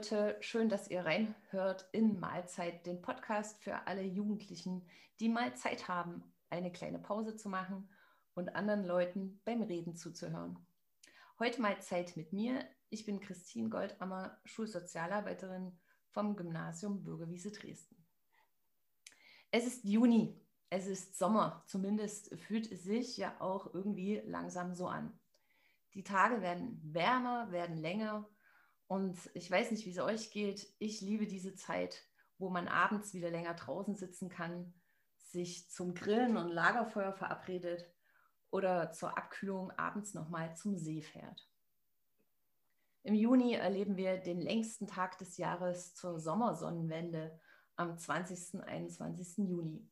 Leute, schön, dass ihr reinhört in Mahlzeit, den Podcast für alle Jugendlichen, die mal Zeit haben, eine kleine Pause zu machen und anderen Leuten beim Reden zuzuhören. Heute mal Zeit mit mir. Ich bin Christine Goldammer, Schulsozialarbeiterin vom Gymnasium Bürgerwiese Dresden. Es ist Juni, es ist Sommer, zumindest fühlt es sich ja auch irgendwie langsam so an. Die Tage werden wärmer, werden länger und ich weiß nicht, wie es euch geht. Ich liebe diese Zeit, wo man abends wieder länger draußen sitzen kann, sich zum Grillen und Lagerfeuer verabredet oder zur Abkühlung abends nochmal zum See fährt. Im Juni erleben wir den längsten Tag des Jahres zur Sommersonnenwende am 20. und 21. Juni.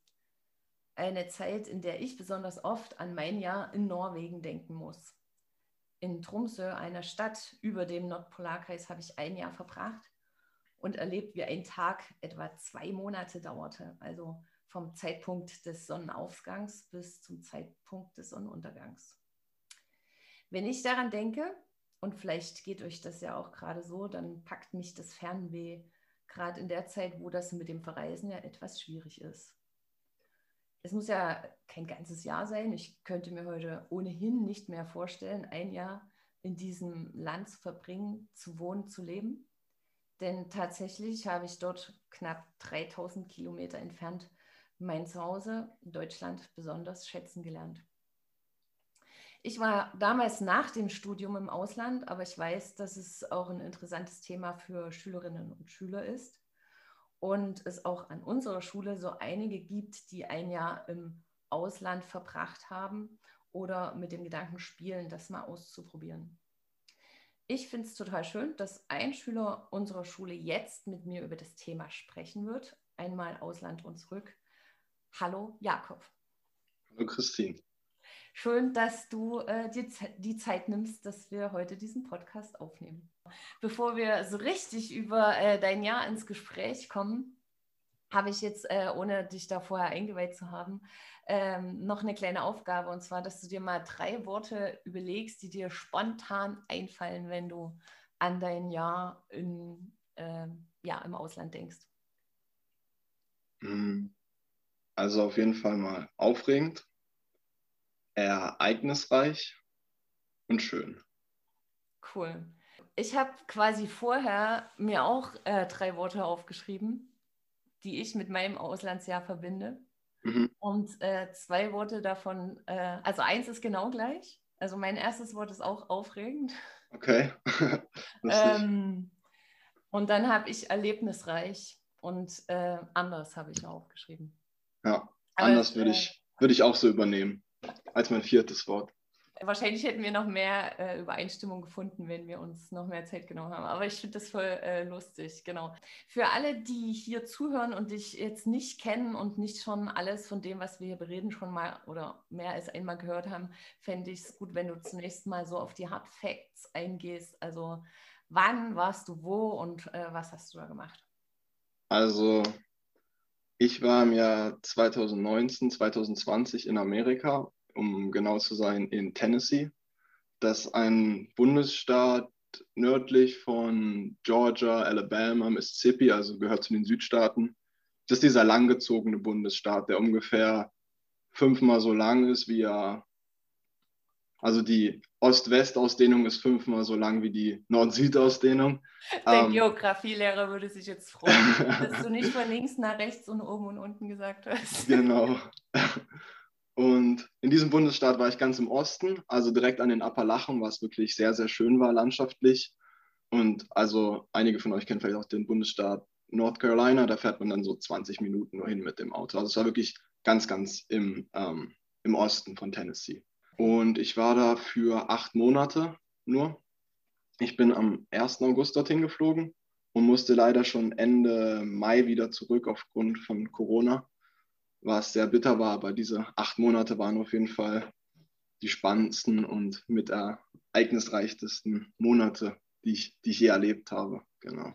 Eine Zeit, in der ich besonders oft an mein Jahr in Norwegen denken muss in Tromsø, einer Stadt über dem Nordpolarkreis, habe ich ein Jahr verbracht und erlebt, wie ein Tag etwa zwei Monate dauerte. Also vom Zeitpunkt des Sonnenaufgangs bis zum Zeitpunkt des Sonnenuntergangs. Wenn ich daran denke, und vielleicht geht euch das ja auch gerade so, dann packt mich das Fernweh, gerade in der Zeit, wo das mit dem Verreisen ja etwas schwierig ist es muss ja kein ganzes Jahr sein. Ich könnte mir heute ohnehin nicht mehr vorstellen, ein Jahr in diesem Land zu verbringen, zu wohnen, zu leben. Denn tatsächlich habe ich dort knapp 3000 Kilometer entfernt mein Zuhause in Deutschland besonders schätzen gelernt. Ich war damals nach dem Studium im Ausland, aber ich weiß, dass es auch ein interessantes Thema für Schülerinnen und Schüler ist und es auch an unserer Schule so einige gibt, die ein Jahr im Ausland verbracht haben oder mit dem Gedanken spielen, das mal auszuprobieren. Ich finde es total schön, dass ein Schüler unserer Schule jetzt mit mir über das Thema sprechen wird. Einmal Ausland und zurück. Hallo Jakob. Hallo Christine. Schön, dass du äh, dir die Zeit nimmst, dass wir heute diesen Podcast aufnehmen. Bevor wir so richtig über äh, dein Jahr ins Gespräch kommen, habe ich jetzt, äh, ohne dich da vorher eingeweiht zu haben, ähm, noch eine kleine Aufgabe. Und zwar, dass du dir mal drei Worte überlegst, die dir spontan einfallen, wenn du an dein Jahr in, ähm, ja, im Ausland denkst. Hm. Also auf jeden Fall mal aufregend ereignisreich und schön. Cool. Ich habe quasi vorher mir auch äh, drei Worte aufgeschrieben, die ich mit meinem Auslandsjahr verbinde. Mhm. Und äh, zwei Worte davon, äh, also eins ist genau gleich. Also mein erstes Wort ist auch aufregend. Okay. ähm, und dann habe ich erlebnisreich und äh, anders habe ich aufgeschrieben. Ja, anders würde ich, würd ich auch so übernehmen als mein viertes Wort. Wahrscheinlich hätten wir noch mehr äh, Übereinstimmung gefunden, wenn wir uns noch mehr Zeit genommen haben. Aber ich finde das voll äh, lustig, genau. Für alle, die hier zuhören und dich jetzt nicht kennen und nicht schon alles von dem, was wir hier bereden, schon mal oder mehr als einmal gehört haben, fände ich es gut, wenn du zunächst mal so auf die Hard Facts eingehst. Also wann warst du wo und äh, was hast du da gemacht? Also ich war im Jahr 2019, 2020 in Amerika, um genau zu sein, in Tennessee. Das ist ein Bundesstaat nördlich von Georgia, Alabama, Mississippi, also gehört zu den Südstaaten. Das ist dieser langgezogene Bundesstaat, der ungefähr fünfmal so lang ist, wie er also die Ost-West-Ausdehnung ist fünfmal so lang wie die Nord-Süd-Ausdehnung. Dein ähm, Geografielehrer würde sich jetzt freuen, dass du nicht von links nach rechts und oben und unten gesagt hast. Genau. Und in diesem Bundesstaat war ich ganz im Osten, also direkt an den Appalachen, was wirklich sehr, sehr schön war landschaftlich. Und also einige von euch kennen vielleicht auch den Bundesstaat North Carolina, da fährt man dann so 20 Minuten nur hin mit dem Auto. Also es war wirklich ganz, ganz im, ähm, im Osten von Tennessee. Und ich war da für acht Monate nur. Ich bin am 1. August dorthin geflogen und musste leider schon Ende Mai wieder zurück aufgrund von Corona, was sehr bitter war. Aber diese acht Monate waren auf jeden Fall die spannendsten und mit ereignisreichtesten Monate, die ich, die ich je erlebt habe. Genau.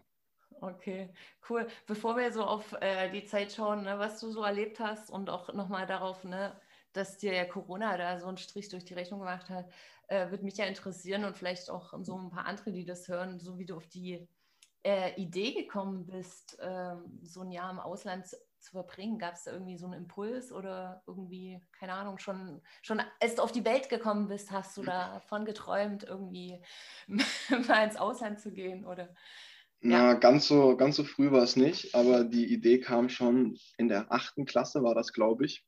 Okay, cool. Bevor wir so auf äh, die Zeit schauen, ne, was du so erlebt hast und auch nochmal darauf, ne, dass dir ja Corona da so einen Strich durch die Rechnung gemacht hat, äh, würde mich ja interessieren und vielleicht auch so ein paar andere, die das hören, so wie du auf die äh, Idee gekommen bist, äh, so ein Jahr im Ausland zu, verbringen? Gab es da irgendwie so einen Impuls oder irgendwie, keine Ahnung, schon, schon als du auf die Welt gekommen bist, hast du davon geträumt, irgendwie mal ins Ausland zu gehen? Oder? Na, ganz so, ganz so früh war es nicht, aber die Idee kam schon in der achten Klasse, war das, glaube ich.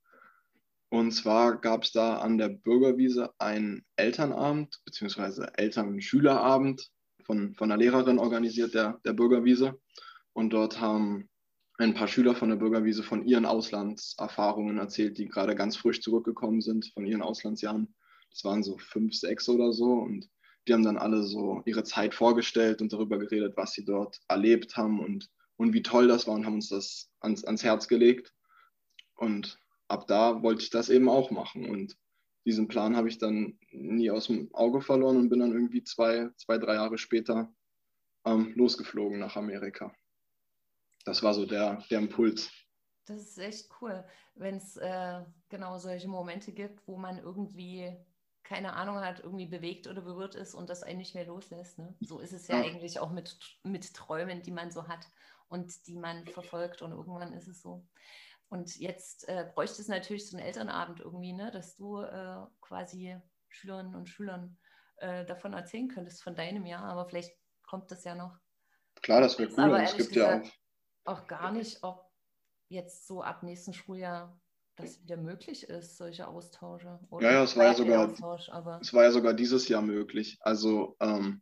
Und zwar gab es da an der Bürgerwiese einen Elternabend, beziehungsweise Eltern-Schülerabend von, von einer Lehrerin organisiert, der, der Bürgerwiese. Und dort haben ein paar Schüler von der Bürgerwiese von ihren Auslandserfahrungen erzählt, die gerade ganz frisch zurückgekommen sind von ihren Auslandsjahren. Das waren so fünf, sechs oder so. Und die haben dann alle so ihre Zeit vorgestellt und darüber geredet, was sie dort erlebt haben und, und wie toll das war und haben uns das ans, ans Herz gelegt. Und ab da wollte ich das eben auch machen. Und diesen Plan habe ich dann nie aus dem Auge verloren und bin dann irgendwie zwei, zwei drei Jahre später ähm, losgeflogen nach Amerika. Das war so der, der Impuls. Das ist echt cool, wenn es äh, genau solche Momente gibt, wo man irgendwie keine Ahnung hat, irgendwie bewegt oder berührt ist und das einen nicht mehr loslässt. Ne? So ist es ja, ja, eigentlich auch mit, mit Träumen, die man so hat und die man verfolgt und irgendwann ist es so. Und jetzt äh, bräuchte es natürlich so einen Elternabend irgendwie, ne? dass du äh, quasi Schülerinnen und Schülern äh, davon erzählen könntest, von deinem Jahr, aber vielleicht kommt das ja noch. Klar, das wäre cool. Aber es gibt ja auch. Auch gar nicht, ob jetzt so ab nächsten Schuljahr das wieder möglich ist, solche Austausche. Oder ja, ja, es war ja, sogar, es war ja sogar dieses Jahr möglich. Also ähm,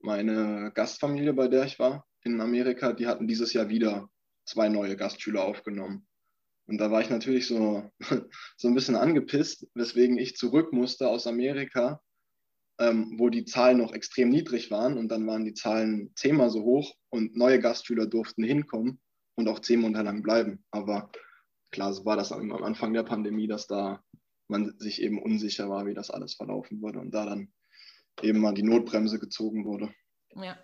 meine Gastfamilie, bei der ich war in Amerika, die hatten dieses Jahr wieder zwei neue Gastschüler aufgenommen. Und da war ich natürlich so, so ein bisschen angepisst, weswegen ich zurück musste aus Amerika, ähm, wo die Zahlen noch extrem niedrig waren. Und dann waren die Zahlen zehnmal so hoch und neue Gastschüler durften hinkommen und auch zehn Monate lang bleiben. Aber klar, so war das am Anfang der Pandemie, dass da man sich eben unsicher war, wie das alles verlaufen würde und da dann eben mal die Notbremse gezogen wurde. Ja.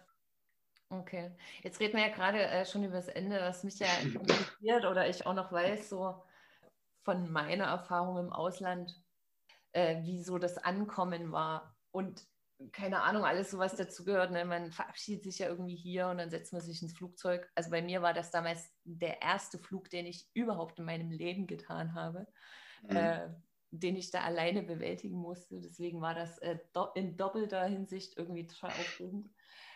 Okay. Jetzt reden wir ja gerade äh, schon über das Ende, was mich ja interessiert oder ich auch noch weiß, so von meiner Erfahrung im Ausland, äh, wie so das Ankommen war. Und keine Ahnung, alles so was dazugehört. Ne? Man verabschiedet sich ja irgendwie hier und dann setzt man sich ins Flugzeug. Also bei mir war das damals der erste Flug, den ich überhaupt in meinem Leben getan habe, mhm. äh, den ich da alleine bewältigen musste. Deswegen war das äh, do in doppelter Hinsicht irgendwie total aufregend.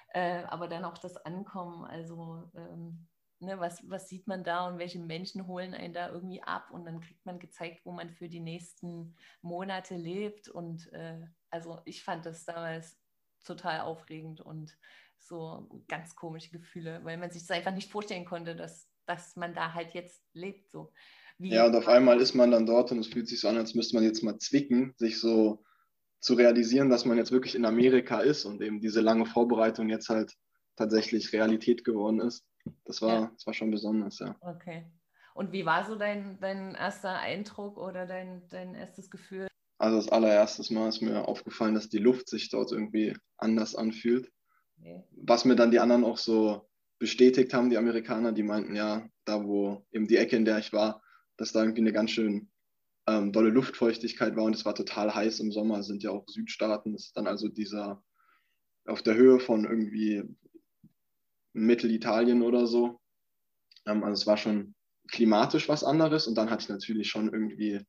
Äh, aber dann auch das Ankommen, also ähm, ne, was, was sieht man da und welche Menschen holen einen da irgendwie ab und dann kriegt man gezeigt, wo man für die nächsten Monate lebt und äh, also ich fand das damals total aufregend und so ganz komische Gefühle, weil man sich das einfach nicht vorstellen konnte, dass, dass man da halt jetzt lebt. So. Wie ja, und auf einmal ist man dann dort und es fühlt sich so an, als müsste man jetzt mal zwicken, sich so zu realisieren, dass man jetzt wirklich in Amerika ist und eben diese lange Vorbereitung jetzt halt tatsächlich Realität geworden ist. Das war, ja. das war schon besonders, ja. Okay. Und wie war so dein, dein erster Eindruck oder dein, dein erstes Gefühl? Also das allererste Mal ist mir aufgefallen, dass die Luft sich dort irgendwie anders anfühlt. Was mir dann die anderen auch so bestätigt haben, die Amerikaner, die meinten, ja, da wo eben die Ecke, in der ich war, dass da irgendwie eine ganz schön ähm, dolle Luftfeuchtigkeit war und es war total heiß im Sommer, sind ja auch Südstaaten, das ist dann also dieser auf der Höhe von irgendwie Mittelitalien oder so. Ähm, also es war schon klimatisch was anderes und dann hatte ich natürlich schon irgendwie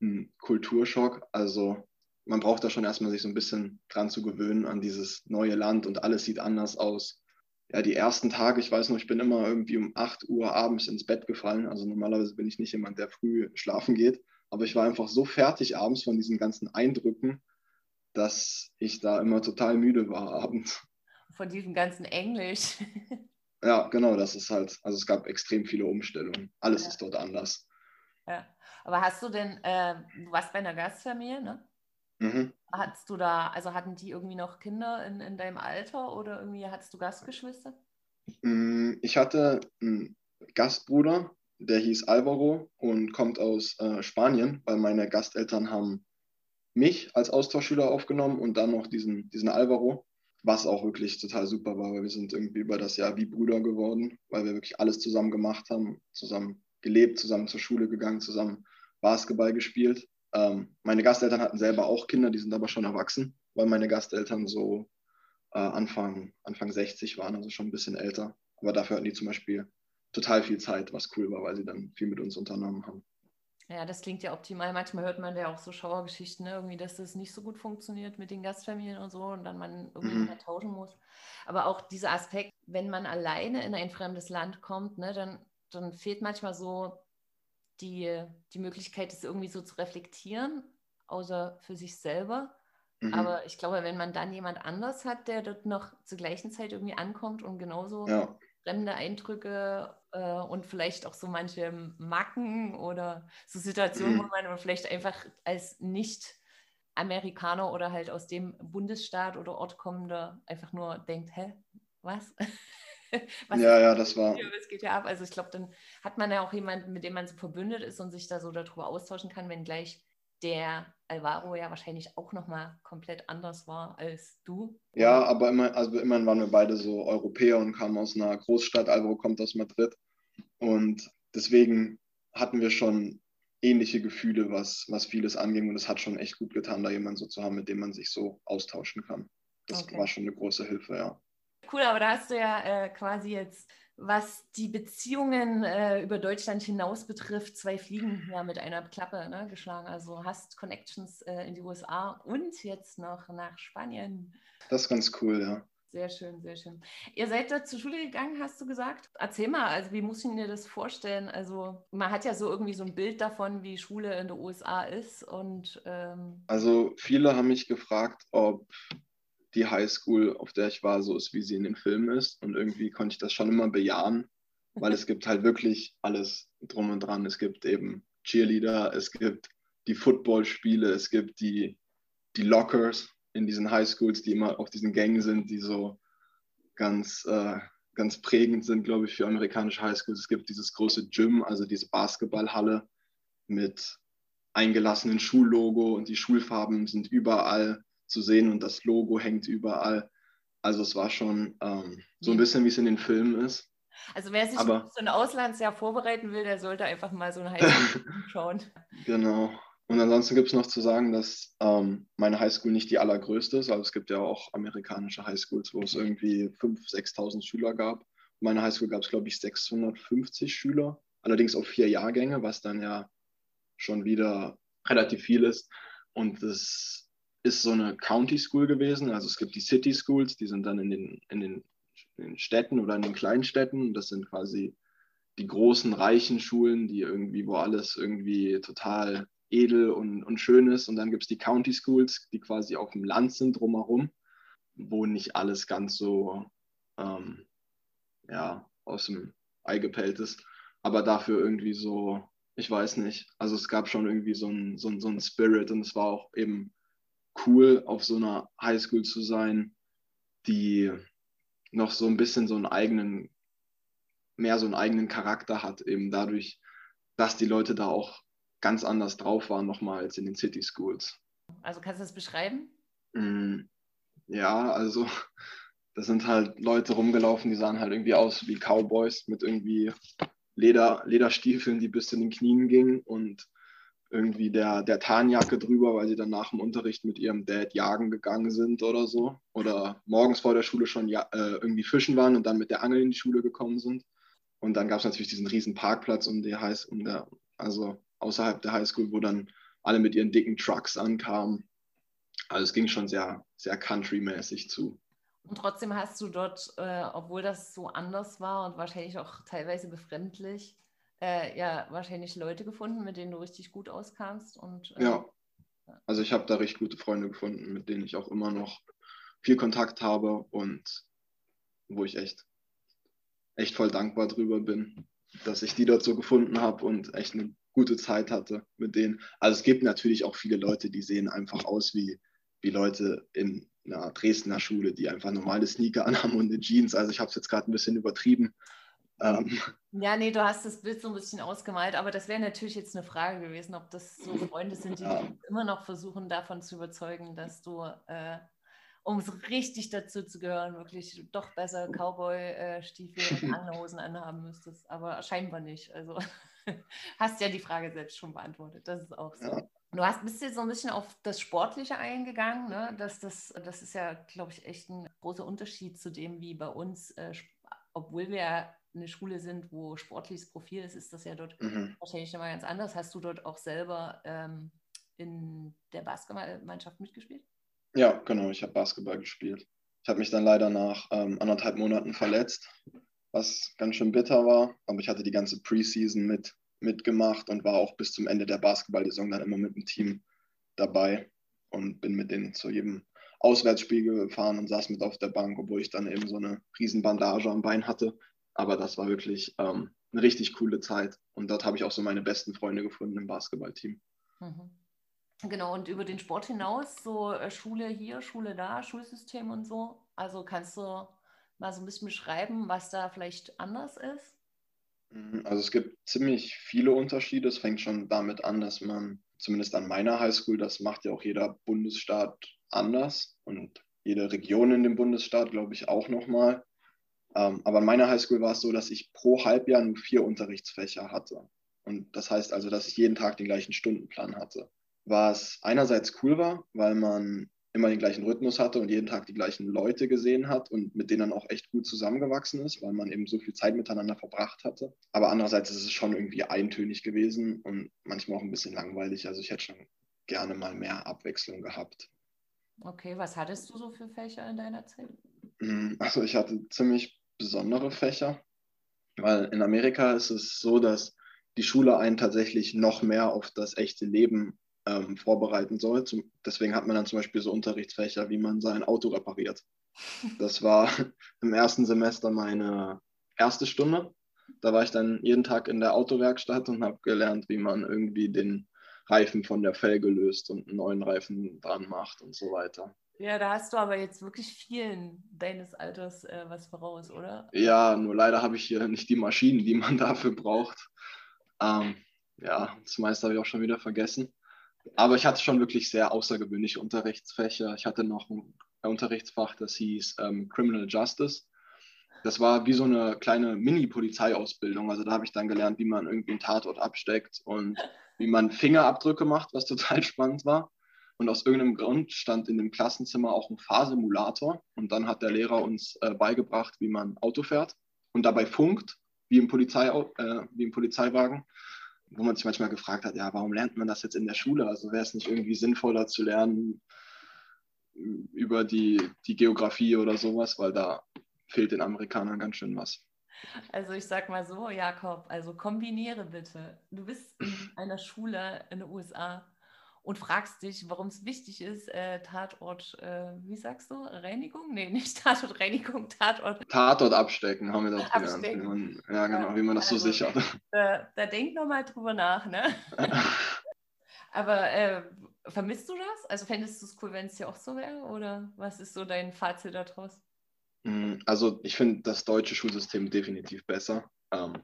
einen Kulturschock. Also man braucht da schon erstmal sich so ein bisschen dran zu gewöhnen an dieses neue Land und alles sieht anders aus. Ja, die ersten Tage, ich weiß noch, ich bin immer irgendwie um 8 Uhr abends ins Bett gefallen. Also normalerweise bin ich nicht jemand, der früh schlafen geht. Aber ich war einfach so fertig abends von diesen ganzen Eindrücken, dass ich da immer total müde war abends. Von diesem ganzen Englisch. ja, genau, das ist halt, also es gab extrem viele Umstellungen. Alles ja. ist dort anders. Ja. Aber hast du denn, äh, du warst bei einer Gastfamilie, ne? Mhm. Hattest du da, also hatten die irgendwie noch Kinder in, in deinem Alter oder irgendwie hattest du Gastgeschwister? Mm, ich hatte einen Gastbruder, der hieß Alvaro und kommt aus äh, Spanien, weil meine Gasteltern haben mich als Austauschschüler aufgenommen und dann noch diesen, diesen Alvaro, was auch wirklich total super war, weil wir sind irgendwie über das Jahr wie Brüder geworden, weil wir wirklich alles zusammen gemacht haben, zusammen gelebt, zusammen zur Schule gegangen, zusammen Basketball gespielt. Ähm, meine Gasteltern hatten selber auch Kinder, die sind aber schon erwachsen, weil meine Gasteltern so äh, Anfang, Anfang 60 waren, also schon ein bisschen älter. Aber dafür hatten die zum Beispiel total viel Zeit, was cool war, weil sie dann viel mit uns unternommen haben. Ja, das klingt ja optimal. Manchmal hört man ja auch so Schauergeschichten, ne? irgendwie, dass das nicht so gut funktioniert mit den Gastfamilien und so und dann man irgendwie mhm. tauschen muss. Aber auch dieser Aspekt, wenn man alleine in ein fremdes Land kommt, ne, dann, dann fehlt manchmal so die, die Möglichkeit, das irgendwie so zu reflektieren, außer für sich selber. Mhm. Aber ich glaube, wenn man dann jemand anders hat, der dort noch zur gleichen Zeit irgendwie ankommt und genauso ja. fremde Eindrücke äh, und vielleicht auch so manche Macken oder so Situationen, mhm. wo man vielleicht einfach als Nicht-Amerikaner oder halt aus dem Bundesstaat oder Ort kommender einfach nur denkt, hä, was? was ja, ja, das war. Was geht ja ab? Also ich glaube, dann hat man ja auch jemanden, mit dem man so verbündet ist und sich da so darüber austauschen kann, wenn gleich der Alvaro ja wahrscheinlich auch nochmal komplett anders war als du. Ja, aber immer, also immerhin waren wir beide so Europäer und kamen aus einer Großstadt. Alvaro kommt aus Madrid. Und deswegen hatten wir schon ähnliche Gefühle, was, was vieles anging. Und es hat schon echt gut getan, da jemanden so zu haben, mit dem man sich so austauschen kann. Das okay. war schon eine große Hilfe, ja. Cool, aber da hast du ja äh, quasi jetzt was die Beziehungen äh, über Deutschland hinaus betrifft, zwei Fliegen ja mit einer Klappe ne, geschlagen. Also hast Connections äh, in die USA und jetzt noch nach Spanien. Das ist ganz cool, ja. Sehr schön, sehr schön. Ihr seid da zur Schule gegangen, hast du gesagt? Erzähl mal, also wie muss ich mir das vorstellen? Also man hat ja so irgendwie so ein Bild davon, wie Schule in den USA ist und ähm also viele haben mich gefragt, ob die Highschool, auf der ich war, so ist, wie sie in den Filmen ist. Und irgendwie konnte ich das schon immer bejahen, weil es gibt halt wirklich alles drum und dran. Es gibt eben Cheerleader, es gibt die Footballspiele, es gibt die, die Lockers in diesen Highschools, die immer auf diesen Gängen sind, die so ganz, äh, ganz prägend sind, glaube ich, für amerikanische Highschools. Es gibt dieses große Gym, also diese Basketballhalle mit eingelassenen Schullogo und die Schulfarben sind überall zu sehen und das Logo hängt überall. Also es war schon ähm, so ein bisschen, wie es in den Filmen ist. Also wer sich Aber, so ein Auslandsjahr vorbereiten will, der sollte einfach mal so ein Highschool schauen. Genau. Und ansonsten gibt es noch zu sagen, dass ähm, meine Highschool nicht die allergrößte ist. Also es gibt ja auch amerikanische Highschools, wo es irgendwie 5.000, 6.000 Schüler gab. Meine Highschool gab es, glaube ich, 650 Schüler. Allerdings auf vier Jahrgänge, was dann ja schon wieder relativ viel ist. Und das ist so eine County School gewesen. Also es gibt die City Schools, die sind dann in den, in den, in den Städten oder in den kleinen Städten. Das sind quasi die großen, reichen Schulen, die irgendwie, wo alles irgendwie total edel und, und schön ist. Und dann gibt es die County Schools, die quasi auf dem Land sind drumherum, wo nicht alles ganz so ähm, ja, aus dem Ei gepellt ist. Aber dafür irgendwie so, ich weiß nicht. Also es gab schon irgendwie so ein, so ein, so ein Spirit und es war auch eben cool, auf so einer Highschool zu sein, die noch so ein bisschen so einen eigenen, mehr so einen eigenen Charakter hat, eben dadurch, dass die Leute da auch ganz anders drauf waren nochmal als in den City Schools. Also kannst du das beschreiben? Mm, ja, also da sind halt Leute rumgelaufen, die sahen halt irgendwie aus wie Cowboys mit irgendwie Leder, Lederstiefeln, die bis zu den Knien gingen und irgendwie der, der Tarnjacke drüber, weil sie dann nach dem Unterricht mit ihrem Dad jagen gegangen sind oder so. Oder morgens vor der Schule schon ja, äh, irgendwie fischen waren und dann mit der Angel in die Schule gekommen sind. Und dann gab es natürlich diesen riesen Parkplatz um die High, um der, also außerhalb der Highschool, wo dann alle mit ihren dicken Trucks ankamen. Also es ging schon sehr, sehr country-mäßig zu. Und trotzdem hast du dort, äh, obwohl das so anders war und wahrscheinlich auch teilweise befremdlich, äh, ja wahrscheinlich Leute gefunden, mit denen du richtig gut auskamst. Und, äh, ja, also ich habe da recht gute Freunde gefunden, mit denen ich auch immer noch viel Kontakt habe und wo ich echt, echt voll dankbar drüber bin, dass ich die dort so gefunden habe und echt eine gute Zeit hatte mit denen. Also es gibt natürlich auch viele Leute, die sehen einfach aus wie, wie Leute in einer Dresdner Schule, die einfach normale Sneaker anhaben und eine Jeans. Also ich habe es jetzt gerade ein bisschen übertrieben. Ähm, ja, nee, du hast das Bild so ein bisschen ausgemalt, aber das wäre natürlich jetzt eine Frage gewesen, ob das so Freunde sind, die ja. immer noch versuchen, davon zu überzeugen, dass du, äh, um so richtig dazu zu gehören, wirklich doch besser Cowboy-Stiefel und Angelhosen anhaben müsstest. Aber scheinbar nicht. Also hast ja die Frage selbst schon beantwortet. Das ist auch so. Ja. Du hast, bist jetzt so ein bisschen auf das Sportliche eingegangen. Ne? Das, das, das ist ja, glaube ich, echt ein großer Unterschied zu dem, wie bei uns, äh, obwohl wir eine Schule sind, wo sportliches Profil ist, ist das ja dort mhm. wahrscheinlich nochmal ganz anders. Hast du dort auch selber ähm, in der Basketballmannschaft mitgespielt? Ja, genau. Ich habe Basketball gespielt. Ich habe mich dann leider nach ähm, anderthalb Monaten verletzt, was ganz schön bitter war. Aber ich hatte die ganze Preseason mit mitgemacht und war auch bis zum Ende der Basketball-Saison dann immer mit dem Team dabei und bin mit denen zu jedem Auswärtsspiel gefahren und saß mit auf der Bank, obwohl ich dann eben so eine riesen Bandage am Bein hatte. Aber das war wirklich ähm, eine richtig coole Zeit und dort habe ich auch so meine besten Freunde gefunden im Basketballteam. Mhm. Genau, und über den Sport hinaus, so äh, Schule hier, Schule da, Schulsystem und so. Also kannst du mal so ein bisschen beschreiben, was da vielleicht anders ist? Mhm, also es gibt ziemlich viele Unterschiede. Es fängt schon damit an, dass man, zumindest an meiner Highschool, das macht ja auch jeder Bundesstaat anders und jede Region in dem Bundesstaat, glaube ich, auch nochmal. Ähm, aber an meiner Highschool war es so, dass ich pro Halbjahr nur vier Unterrichtsfächer hatte. Und das heißt also, dass ich jeden Tag den gleichen Stundenplan hatte. Was einerseits cool war, weil man immer den gleichen Rhythmus hatte und jeden Tag die gleichen Leute gesehen hat und mit denen dann auch echt gut zusammengewachsen ist, weil man eben so viel Zeit miteinander verbracht hatte. Aber andererseits ist es schon irgendwie eintönig gewesen und manchmal auch ein bisschen langweilig. Also ich hätte schon gerne mal mehr Abwechslung gehabt. Okay, was hattest du so für Fächer in deiner Zeit? Mm, also ich hatte ziemlich besondere Fächer, weil in Amerika ist es so, dass die Schule einen tatsächlich noch mehr auf das echte Leben ähm, vorbereiten soll. Zum, deswegen hat man dann zum Beispiel so Unterrichtsfächer, wie man sein Auto repariert. Das war im ersten Semester meine erste Stunde. Da war ich dann jeden Tag in der Autowerkstatt und habe gelernt, wie man irgendwie den Reifen von der Felge löst und einen neuen Reifen dran macht und so weiter. Ja, da hast du aber jetzt wirklich vielen deines Alters äh, was voraus, oder? Ja, nur leider habe ich hier nicht die Maschinen, die man dafür braucht. Ähm, ja, das meiste habe ich auch schon wieder vergessen. Aber ich hatte schon wirklich sehr außergewöhnliche Unterrichtsfächer. Ich hatte noch ein Unterrichtsfach, das hieß ähm, Criminal Justice. Das war wie so eine kleine Mini-Polizeiausbildung. Also da habe ich dann gelernt, wie man irgendwie einen Tatort absteckt und wie man Fingerabdrücke macht, was total spannend war. Und aus irgendeinem Grund stand in dem Klassenzimmer auch ein Fahrsimulator. Und dann hat der Lehrer uns äh, beigebracht, wie man Auto fährt und dabei funkt, wie im, Polizei, äh, wie im Polizeiwagen wo man sich manchmal gefragt hat, ja, warum lernt man das jetzt in der Schule? Also wäre es nicht irgendwie sinnvoller zu lernen über die, die Geografie oder sowas, weil da fehlt den Amerikanern ganz schön was. Also ich sag mal so, Jakob, also kombiniere bitte. Du bist in einer Schule in den USA und fragst dich, warum es wichtig ist, äh, Tatort, äh, wie sagst du, Reinigung? Nee, nicht Tatort, Reinigung, Tatort. Tatort abstecken, haben wir das gelernt. Man, ja, genau, wie man das also, so sichert. Da, da denk nochmal drüber nach, ne? Aber äh, vermisst du das? Also fändest du es cool, wenn es hier auch so wäre? Oder was ist so dein Fazit daraus? Mm, also ich finde das deutsche Schulsystem definitiv besser. Ähm,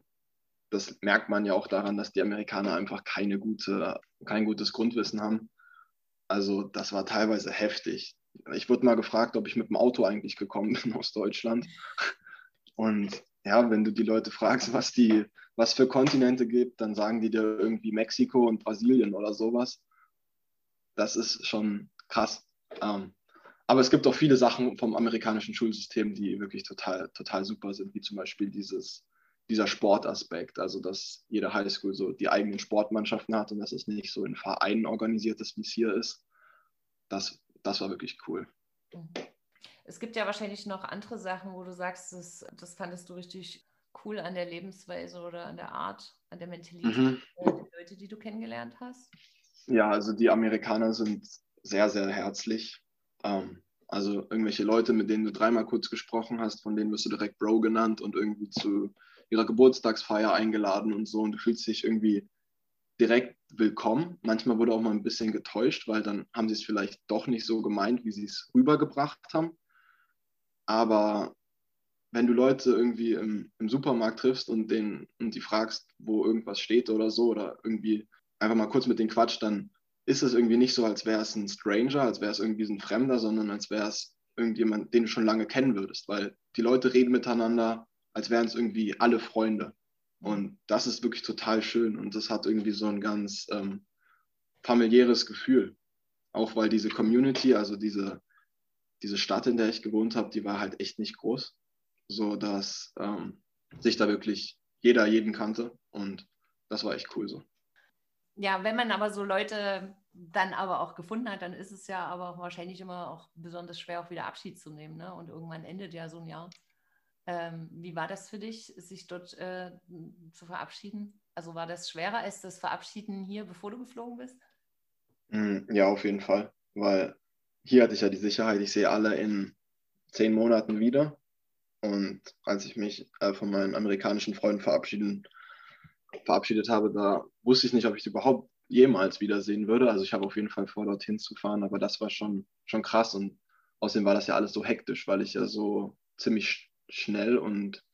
das merkt man ja auch daran, dass die Amerikaner einfach keine gute, kein gutes Grundwissen haben. Also das war teilweise heftig. Ich wurde mal gefragt, ob ich mit dem Auto eigentlich gekommen bin aus Deutschland. Und ja, wenn du die Leute fragst, was die, was für Kontinente gibt, dann sagen die dir irgendwie Mexiko und Brasilien oder sowas. Das ist schon krass. Ähm, aber es gibt auch viele Sachen vom amerikanischen Schulsystem, die wirklich total, total super sind, wie zum Beispiel dieses dieser Sportaspekt, also dass jede Highschool so die eigenen Sportmannschaften hat und dass es nicht so in Vereinen organisiert ist, wie es hier ist. Das, das war wirklich cool. Mhm. Es gibt ja wahrscheinlich noch andere Sachen, wo du sagst, das, das fandest du richtig cool an der Lebensweise oder an der Art, an der Mentalität mhm. der Leute, die du kennengelernt hast. Ja, also die Amerikaner sind sehr, sehr herzlich. Ähm, also irgendwelche Leute, mit denen du dreimal kurz gesprochen hast, von denen wirst du direkt Bro genannt und irgendwie zu ihrer Geburtstagsfeier eingeladen und so und du fühlst dich irgendwie direkt willkommen. Manchmal wurde auch mal ein bisschen getäuscht, weil dann haben sie es vielleicht doch nicht so gemeint, wie sie es rübergebracht haben. Aber wenn du Leute irgendwie im, im Supermarkt triffst und, den, und die fragst, wo irgendwas steht oder so, oder irgendwie einfach mal kurz mit denen quatscht, dann ist es irgendwie nicht so, als wäre es ein Stranger, als wäre es irgendwie ein Fremder, sondern als wäre es irgendjemand, den du schon lange kennen würdest, weil die Leute reden miteinander, als wären es irgendwie alle Freunde. Und das ist wirklich total schön und das hat irgendwie so einen ganz, ähm, familiäres Gefühl. Auch weil diese Community, also diese, diese Stadt, in der ich gewohnt habe, die war halt echt nicht groß. So dass ähm, sich da wirklich jeder jeden kannte. Und das war echt cool so. Ja, wenn man aber so Leute dann aber auch gefunden hat, dann ist es ja aber wahrscheinlich immer auch besonders schwer, auch wieder Abschied zu nehmen. Ne? Und irgendwann endet ja so ein Jahr. Ähm, wie war das für dich, sich dort äh, zu verabschieden? Also war das schwerer als das Verabschieden hier, bevor du geflogen bist? Hm, ja, auf jeden Fall, weil hier hatte ich ja die Sicherheit, ich sehe alle in zehn Monaten wieder. Und als ich mich äh, von meinen amerikanischen Freunden verabschiedet habe, da wusste ich nicht, ob ich die überhaupt jemals wiedersehen würde. Also ich habe auf jeden Fall vor, dorthin zu fahren, aber das war schon, schon krass und außerdem war das ja alles so hektisch, weil ich ja so ziemlich schnell und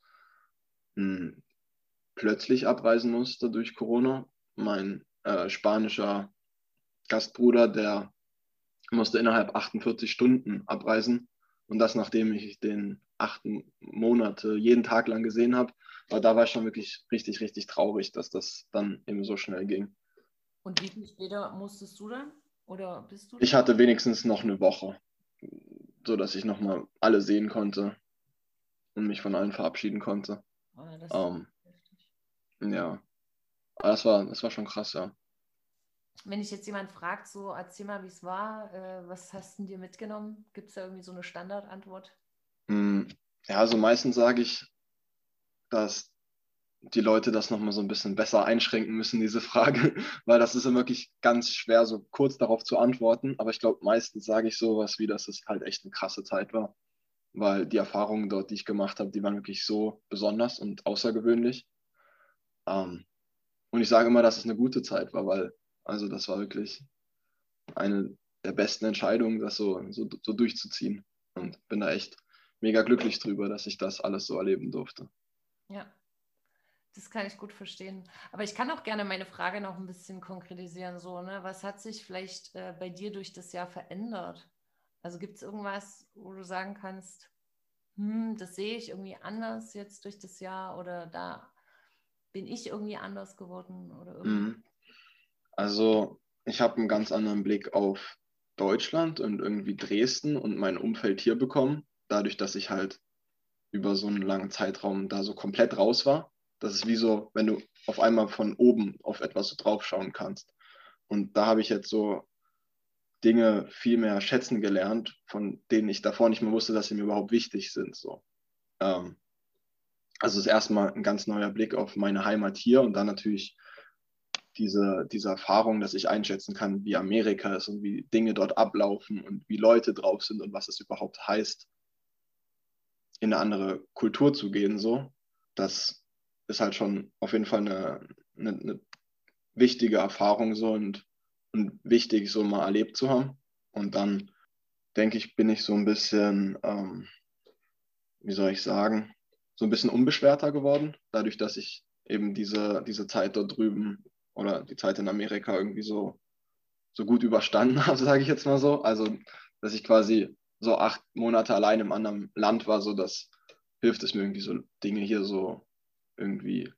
mh, hm, plötzlich abreisen musste durch Corona. Mein äh, spanischer Gastbruder, der musste innerhalb 48 Stunden abreisen und das nachdem ich den achten Monate jeden Tag lang gesehen habe. Aber da war ich schon wirklich richtig, richtig traurig, dass das dann eben so schnell ging. Und wie viel später musstest du dann? Oder bist du? Ich hatte wenigstens noch eine Woche, sodass ich nochmal alle sehen konnte und mich von allen verabschieden konnte. Oh, ähm, ja, aber das war, das war schon krass, ja. Wenn ich jetzt jemand fragt, so erzähl mal, wie es war, äh, was hast du dir mitgenommen? Gibt es da irgendwie so eine Standardantwort? Mm, ja, also meistens sage ich, dass die Leute das nochmal so ein bisschen besser einschränken müssen, diese Frage, weil das ist ja wirklich ganz schwer, so kurz darauf zu antworten. Aber ich glaube, meistens sage ich sowas wie, dass es halt echt eine krasse Zeit war, weil die Erfahrungen dort, die ich gemacht habe, die waren wirklich so besonders und außergewöhnlich. Ähm, und ich sage immer, dass es eine gute Zeit war, weil also das war wirklich eine der besten Entscheidungen, das so, so, so durchzuziehen. Und bin da echt mega glücklich drüber, dass ich das alles so erleben durfte. Ja, das kann ich gut verstehen. Aber ich kann auch gerne meine Frage noch ein bisschen konkretisieren. So, ne? Was hat sich vielleicht äh, bei dir durch das Jahr verändert? Also gibt es irgendwas, wo du sagen kannst, hm, das sehe ich irgendwie anders jetzt durch das Jahr oder da bin ich irgendwie anders geworden oder mhm. Also ich habe einen ganz anderen Blick auf Deutschland und irgendwie Dresden und mein Umfeld hier bekommen, dadurch, dass ich halt über so einen langen Zeitraum da so komplett raus war. Das ist wie so, wenn du auf einmal von oben auf etwas so draufschauen kannst. Und da habe ich jetzt so Dinge viel mehr schätzen gelernt, von denen ich davor nicht mehr wusste, dass sie mir überhaupt wichtig sind. So. Ähm, also ist erstmal ein ganz neuer Blick auf meine Heimat hier und dann natürlich diese, diese Erfahrung, dass ich einschätzen kann, wie Amerika ist und wie Dinge dort ablaufen und wie Leute drauf sind und was es überhaupt heißt, in eine andere Kultur zu gehen. So, das ist halt schon auf jeden Fall eine, eine, eine wichtige Erfahrung so und, und wichtig, so mal erlebt zu haben. Und dann denke ich, bin ich so ein bisschen, ähm, wie soll ich sagen, so ein bisschen unbeschwerter geworden, dadurch, dass ich eben diese, diese Zeit dort drüben oder die Zeit in Amerika irgendwie so, so gut überstanden habe, sage ich jetzt mal so. Also, dass ich quasi so acht Monate allein im anderen Land war, so das hilft es mir irgendwie so Dinge hier so irgendwie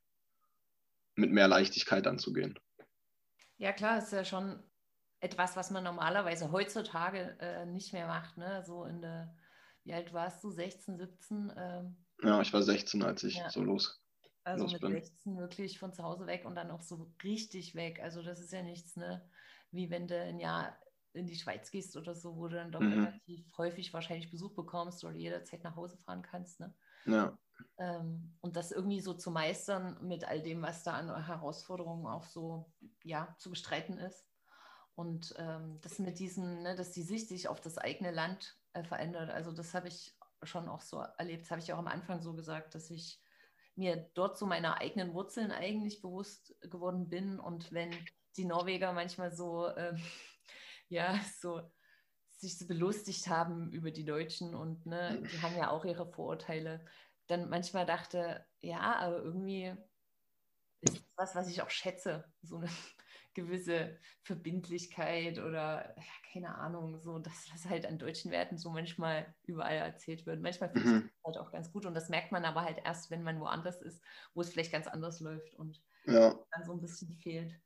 mit mehr Leichtigkeit anzugehen. Ja, klar, ist ja schon etwas, was man normalerweise heutzutage äh, nicht mehr macht. Ne? So in der, wie alt warst du? 16, 17? Ähm, ja, ich war 16, als ich ja. so los also mit bin. 16 wirklich von zu Hause weg und dann auch so richtig weg. Also das ist ja nichts, ne? Wie wenn du ein Jahr in die Schweiz gehst oder so, wo du dann doch mhm. relativ häufig wahrscheinlich Besuch bekommst oder jederzeit nach Hause fahren kannst, ne? Ja. Ähm, und das irgendwie so zu meistern mit all dem, was da an Herausforderungen auch so, ja, zu bestreiten ist. Und ähm, das mit diesen, ne, dass die Sicht sich auf das eigene Land äh, verändert. Also das habe ich schon auch so erlebt. Das habe ich auch am Anfang so gesagt, dass ich mir dort so meiner eigenen Wurzeln eigentlich bewusst geworden bin. Und wenn die Norweger manchmal so, äh, ja, so sich so belustigt haben über die Deutschen und ne, die haben ja auch ihre Vorurteile, dann manchmal dachte, ja, aber irgendwie ist das was, was ich auch schätze, so eine gewisse Verbindlichkeit oder ja, keine Ahnung, so dass das halt an deutschen Werten so manchmal überall erzählt wird. Manchmal finde ich mhm. das halt auch ganz gut und das merkt man aber halt erst, wenn man woanders ist, wo es vielleicht ganz anders läuft und ja. dann so ein bisschen fehlt.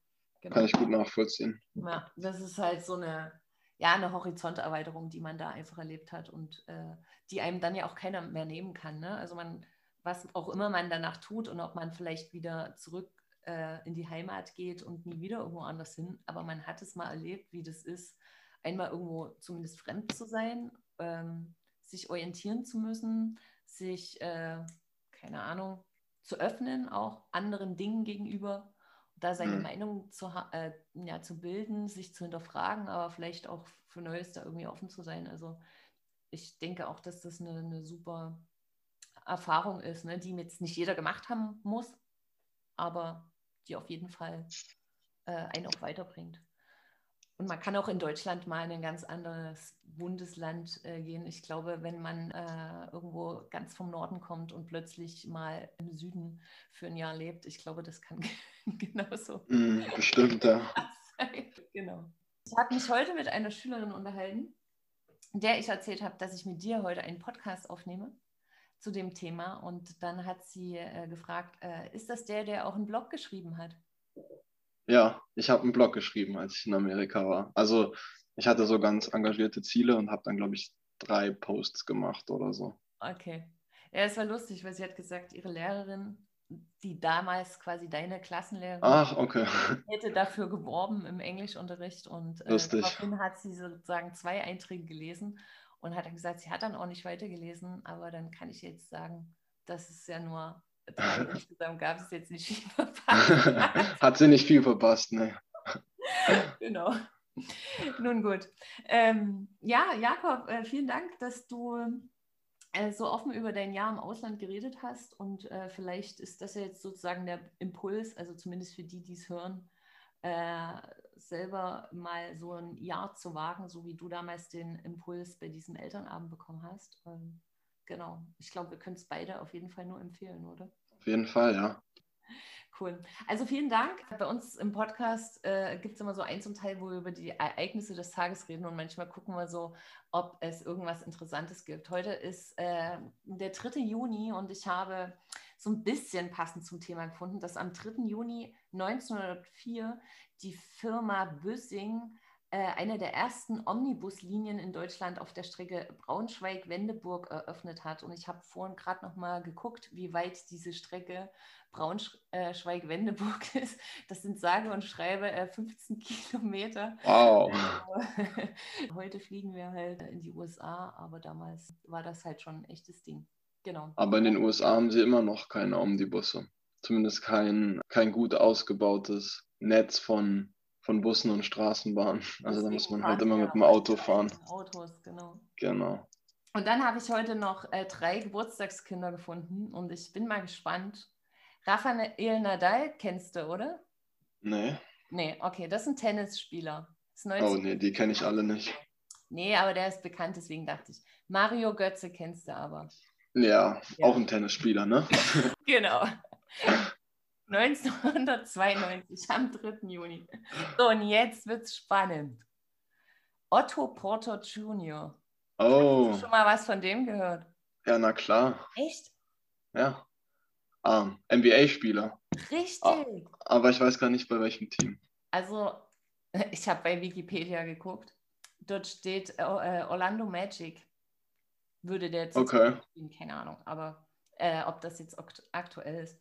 genau. kann ich gut nachvollziehen. Ja, das ist halt so eine, ja, eine Horizonterweiterung, die man da einfach erlebt hat und äh, die einem dann ja auch keiner mehr nehmen kann. Ne? Also man, was auch immer man danach tut und ob man vielleicht wieder zurück äh, in die Heimat geht und nie wieder irgendwo anders hin, aber man hat es mal erlebt, wie das ist, einmal irgendwo zumindest fremd zu sein, ähm, sich orientieren zu müssen, sich, äh, keine Ahnung, zu öffnen, auch anderen Dingen gegenüber, da seine mhm. Meinung zu, äh, ja, zu bilden, sich zu hinterfragen, aber vielleicht auch für Neues da irgendwie offen zu sein. Also ich denke auch, dass das eine, eine super Erfahrung ist, ne, die jetzt nicht jeder gemacht haben muss, aber die auf jeden Fall äh, einen auch weiterbringt. Und man kann auch in Deutschland mal in ein ganz anderes Bundesland äh, gehen. Ich glaube, wenn man äh, irgendwo ganz vom Norden kommt und plötzlich mal im Süden für ein Jahr lebt, ich glaube, das kann genauso. Mm, bestimmt, ja. genau. Ich habe mich heute mit einer Schülerin unterhalten, der ich erzählt habe, dass ich mit dir heute einen Podcast aufnehme zu dem Thema. Und dann hat sie äh, gefragt, äh, ist das der, der auch einen Blog geschrieben hat? Ja, ich habe einen Blog geschrieben, als ich in Amerika war. Also ich hatte so ganz engagierte Ziele und habe dann, glaube ich, drei Posts gemacht oder so. Okay. Ja, es war lustig, weil sie hat gesagt, ihre Lehrerin, die damals quasi deine Klassenlehrerin, Ach, okay. hätte dafür geworben im Englischunterricht und äh, daraufhin hat sie sozusagen zwei Einträge gelesen und hat dann gesagt, sie hat dann auch nicht weitergelesen, aber dann kann ich jetzt sagen, das ist ja nur insgesamt gab es jetzt nicht viel verpasst. Hat sie nicht viel verpasst, ne? genau. Nun gut. Ähm, ja, Jakob, äh, vielen Dank, dass du äh, so offen über dein Jahr im Ausland geredet hast. Und äh, vielleicht ist das ja jetzt sozusagen der Impuls, also zumindest für die, die es hören, äh, selber mal so ein Jahr zu wagen, so wie du damals den Impuls bei diesem Elternabend bekommen hast. Ähm, genau. Ich glaube, wir können es beide auf jeden Fall nur empfehlen, oder? Auf jeden Fall, ja. Cool. Also vielen Dank. Bei uns im Podcast äh, gibt es immer so eins und Teil, wo wir über die Ereignisse des Tages reden und manchmal gucken wir so, ob es irgendwas Interessantes gibt. Heute ist äh, der 3. Juni und ich habe so ein bisschen passend zum Thema gefunden, dass am 3. Juni 1904 die Firma Büssing eine der ersten Omnibuslinien in Deutschland auf der Strecke Braunschweig-Wendeburg eröffnet hat. Und ich habe vorhin gerade noch mal geguckt, wie weit diese Strecke Braunschweig-Wendeburg ist. Das sind sage und schreibe 15 Kilometer. Wow. Heute fliegen wir halt in die USA, aber damals war das halt schon ein echtes Ding. Genau. Aber in den USA haben sie immer noch keine Omnibusse. Zumindest kein, kein gut ausgebautes Netz von von Bussen und Straßenbahnen. Also da muss man halt immer mit dem Auto fahren. Autos, genau. Genau. Und dann habe ich heute noch äh, drei Geburtstagskinder gefunden und ich bin mal gespannt. Rafael Nadal kennst du, oder? Nee. Nee, okay, das ist ein Tennisspieler. Ist oh nee, die kenne ich alle nicht. Nee, aber der ist bekannt, deswegen dachte ich. Mario Götze kennst du aber. Ja, ja. auch ein Tennisspieler, ne? genau. 1992, am 3. Juni. So, und jetzt wird es spannend. Otto Porter Jr. Oh. Hast du schon mal was von dem gehört? Ja, na klar. Echt? Ja. Um, ähm, NBA-Spieler. Richtig. Aber ich weiß gar nicht, bei welchem Team. Also, ich habe bei Wikipedia geguckt. Dort steht äh, Orlando Magic. Würde der jetzt okay. spielen, keine Ahnung. Aber äh, ob das jetzt aktuell ist.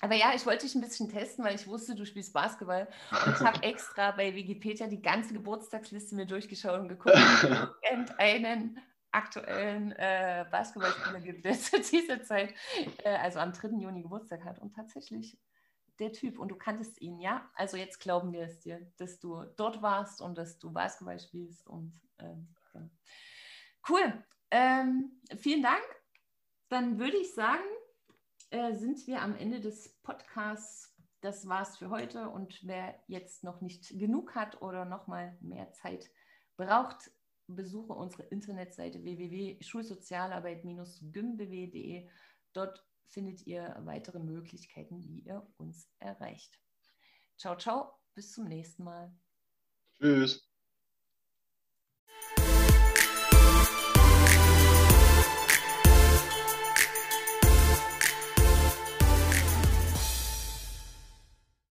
Aber ja, ich wollte dich ein bisschen testen, weil ich wusste, du spielst Basketball. Und ich habe extra bei Wikipedia die ganze Geburtstagsliste mir durchgeschaut und geguckt, es irgendeinen aktuellen äh, Basketballspieler gibt, der zu dieser Zeit, äh, also am 3. Juni Geburtstag hat. Und tatsächlich der Typ. Und du kanntest ihn, ja? Also jetzt glauben wir es dir, dass du dort warst und dass du Basketball spielst. Und ähm, ja. cool. Ähm, vielen Dank. Dann würde ich sagen, äh, sind wir am Ende des Podcasts. Das war's für heute. Und wer jetzt noch nicht genug hat oder noch mal mehr Zeit braucht, besuche unsere Internetseite www.schulsozialarbeit-gymbw.de. Dort findet ihr weitere Möglichkeiten, wie ihr uns erreicht. Ciao, ciao, bis zum nächsten Mal. Tschüss.